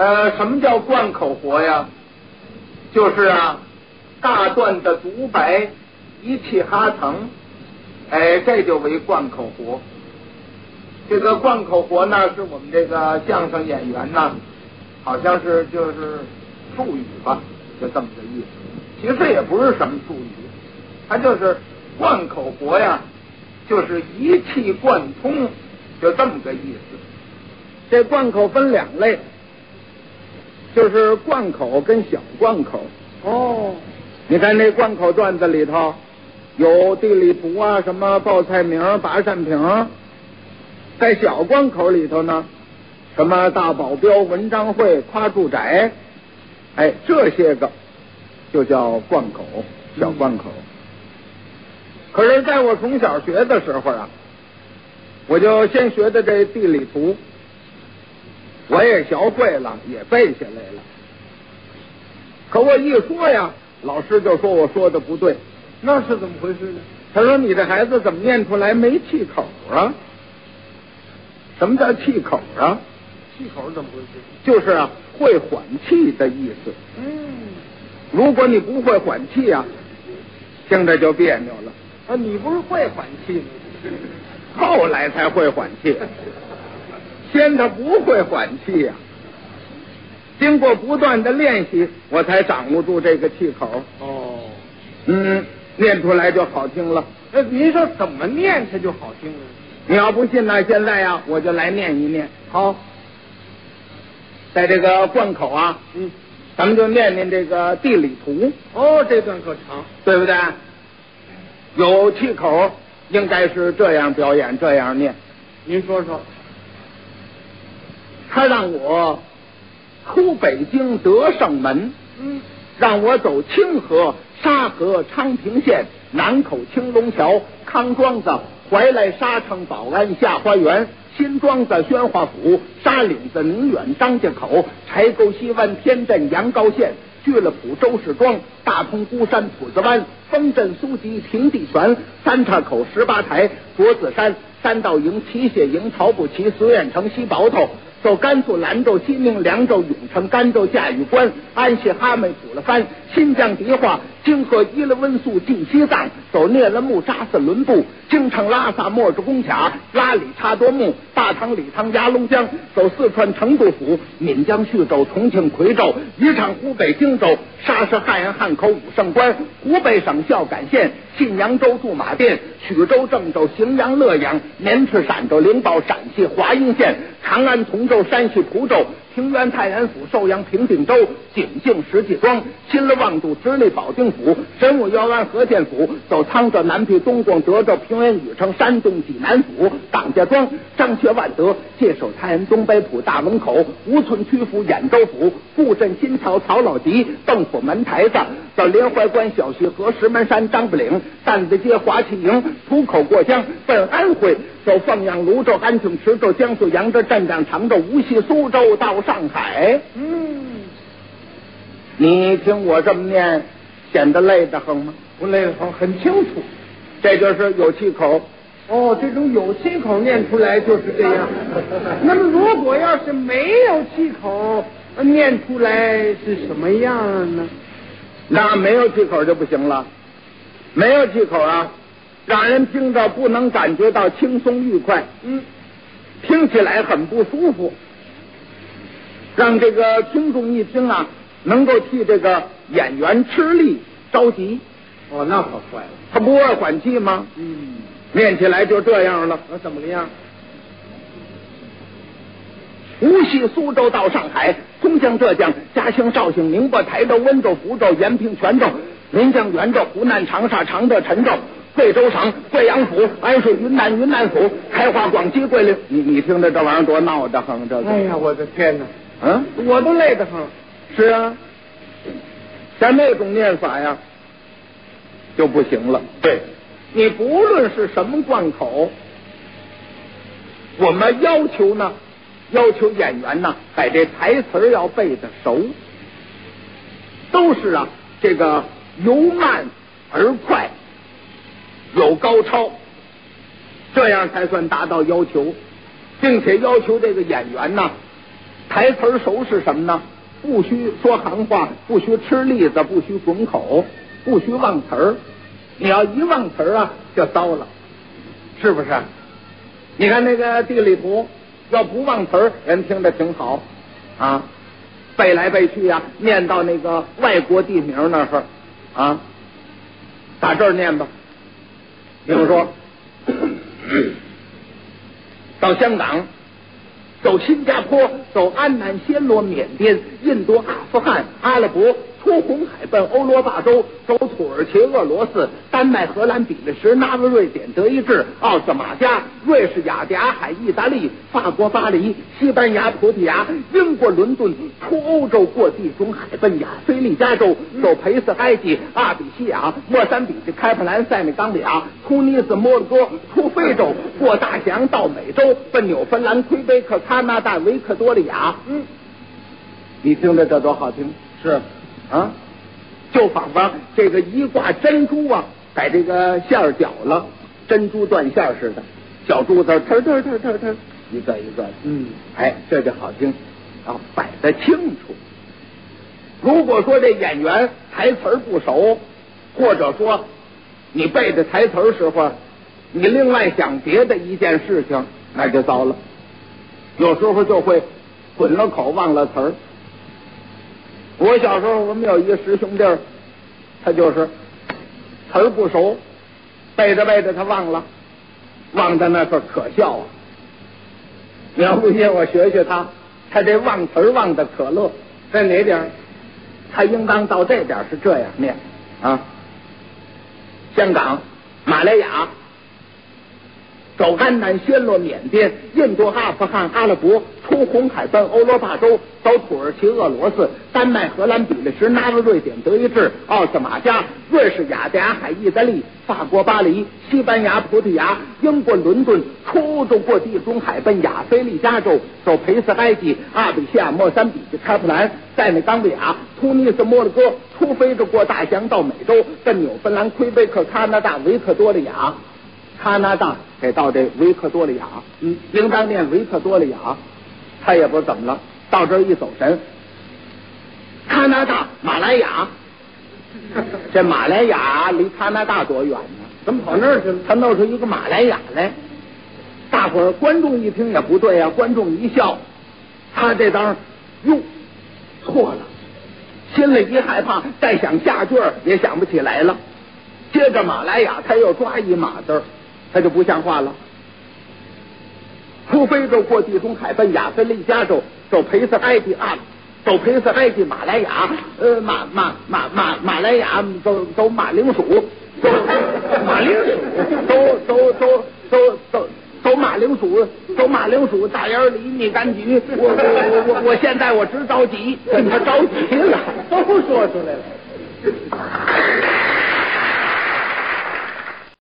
呃，什么叫贯口活呀？就是啊，大段的独白，一气哈成，哎，这就为贯口活。这个贯口活呢，是我们这个相声演员呢，好像是就是术语吧，就这么个意思。其实也不是什么术语，它就是贯口活呀，就是一气贯通，就这么个意思。这贯口分两类，就是贯口跟小贯口。哦，你看那贯口段子里头，有地理图啊，什么报菜名、拔扇屏。在小贯口里头呢，什么大保镖、文章会、夸住宅，哎，这些个就叫贯口，小贯口。可是，在我从小学的时候啊，我就先学的这地理图，我也学会了，也背下来了。可我一说呀，老师就说我说的不对，那是怎么回事呢？他说：“你这孩子怎么念出来没气口啊？什么叫气口啊？气口怎么回事？就是啊，会缓气的意思。嗯，如果你不会缓气啊，听着就别扭了。啊，你不是会缓气吗？后来才会缓气，先他不会缓气呀、经过不断的练习，我才掌握住这个气口。哦，嗯，念出来就好听了。那您说怎么念它就好听了？你要不信呢，现在呀，我就来念一念。好，在这个贯口啊，嗯，咱们就念念这个地理图，哦，这段可长。对不对？有气口，应该是这样表演，这样念。您说说。他让我出北京德胜门，嗯，让我走清河、沙河、昌平县、南口、青龙桥、康庄子、怀来、沙城、保安、下花园、新庄子、宣化府、沙岭子、宁远、张家口、柴沟西湾、天镇、阳高县。聚了浦、周氏庄、大通、孤山、浦子湾、丰镇、苏集、平地泉、三岔口、十八台、卓子山、三道营、齐血营、曹步旗、绥远城、西堡头。走甘肃兰州、西宁、凉州、永城、甘州、嘉峪关、安西、哈密、普勒番、新疆迪化、京河、伊勒温宿、进西藏，走聂勒木、扎斯伦布、京城、拉萨、莫竹工卡、拉里差多木、大唐、理塘、鸭龙江，走四川成都府、岷江、叙州、重庆、夔州、宜昌、湖北荆州、沙市、汉阳、汉口、武胜关、湖北省孝感县、晋阳州、驻马店、曲州、郑州、荥阳、乐阳、渑池、陕州、灵宝、陕西华阴县、长安、同州、山西蒲州、平原、太原府、寿阳、平定州、景靖、石家庄、新乐望都、直隶保定府、神武姚安、河县府，走沧州、南皮、东贡、德州、平原、禹城、山东济南府、党家庄、张学、万德、界首、泰安、东北府、大门口、吴村曲阜、兖州府、布镇、新曹、曹老集、邓府门台子，到连怀关、小溪河、石门山、张不岭、担子街、华旗营、浦口过江，奔安徽，走凤阳、泸州、安庆、池州、江苏扬州、镇江、常州、无锡、苏州到上海。嗯，你听我这么念，显得累得很吗？不累得慌，很清楚。这就是有气口。哦，这种有气口念出来就是这样。那么如果要是没有气口，呃念出来是什么样呢？那没有气口就不行了，没有气口啊，让人听着不能感觉到轻松愉快，嗯，听起来很不舒服，让这个听众一听啊，能够替这个演员吃力着急。哦，那可坏了。他不爱缓气吗？嗯，念起来就这样了。那怎么样？无锡、苏州到上海，松江、浙江、嘉兴、绍兴、宁波、台州、温州、福州、延平、泉州、临江、袁州、湖南长沙、常德、陈州、贵州省贵阳府、安顺、云南云南府、开化、广西、桂林。你你听着这玩意儿多闹得慌，这个。哎呀，我的天哪！嗯，我都累得慌。是啊，像那种念法呀，就不行了。对，你不论是什么贯口，我们要求呢，要求演员呢，把这台词要背得熟，都是啊，这个由慢而快，有高超，这样才算达到要求，并且要求这个演员呢，台词熟是什么呢？不需说行话，不需吃栗子，不需滚口，不需忘词儿。你要一忘词儿啊，就糟了，是不是？你看那个地理图，要不忘词儿，人听着挺好啊，背来背去呀，念到那个外国地名那儿啊，打这儿念吧。比如说，到香港。走新加坡，走安南、暹罗、缅甸、印度、阿富汗、阿拉伯，出红海奔欧罗巴洲，走土耳其、俄罗斯、丹麦、荷兰、比利时、纳威、瑞典、德意志、奥斯马加、瑞士、雅典、海、意大利、法国、巴黎、西班牙、葡萄牙、英国伦敦，出欧洲，过地中海奔亚非利加州，走佩斯、埃及、阿比西亚、莫桑比克、开普兰、塞内冈里亚、突尼斯、摩洛哥，出非洲，过大西洋到美洲，奔纽芬兰、魁北克。加拿大维克多利亚，嗯，你听着这多好听，是啊，就仿佛这个一挂珍珠啊，在这个线儿绞了，珍珠断线似的，小珠子一个一个，嗯，哎，这就好听啊，摆的清楚。如果说这演员台词不熟，或者说你背着台词时候，你另外想别的一件事情，那就糟了。有时候就会混了口，忘了词儿。我小时候我们有一个师兄弟，他就是词儿不熟，背着背着他忘了，忘在那可可笑啊！你要不信，我学学他，他这忘词儿忘的可乐，在哪点儿？他应当到这点是这样念啊：香港、马来亚。走安南、暹罗、缅甸、印度、阿富汗、阿拉伯，出红海奔欧罗巴洲，走土耳其、俄罗斯、丹麦、荷兰、比利时、纳威、瑞典、德意志、奥斯马加、瑞士、雅典、海、意大利、法国、巴黎、西班牙、葡萄牙、英国伦敦，出欧洲过地中海奔亚非利加州，走佩斯、埃及、阿比西亚、莫桑比克、开普兰、塞内冈利亚、突尼斯、摩洛哥，出非洲过大洋到美洲，奔纽芬兰、魁北克、加拿大、维克多利亚。加拿大给到这维克多利亚，嗯，应当念维克多利亚，他也不知怎么了，到这儿一走神。加拿大、马来亚，这马来亚离加拿大多远呢？怎么跑那儿去了？他弄出一个马来亚来，大伙儿观众一听也不对啊，观众一笑，他这当哟错了，心里一害怕，再想下句儿也想不起来了。接着马来亚他又抓一马字儿。他就不像话了。出非洲过地中海奔亚非利加州，走佩斯埃及啊，走佩斯埃及马来亚，呃马马马马马来亚走走马铃薯，走马铃薯，走走走走走走马铃薯，走马铃薯大眼里你赶紧，我我我我现在我直着急，他着急了，都说出来了。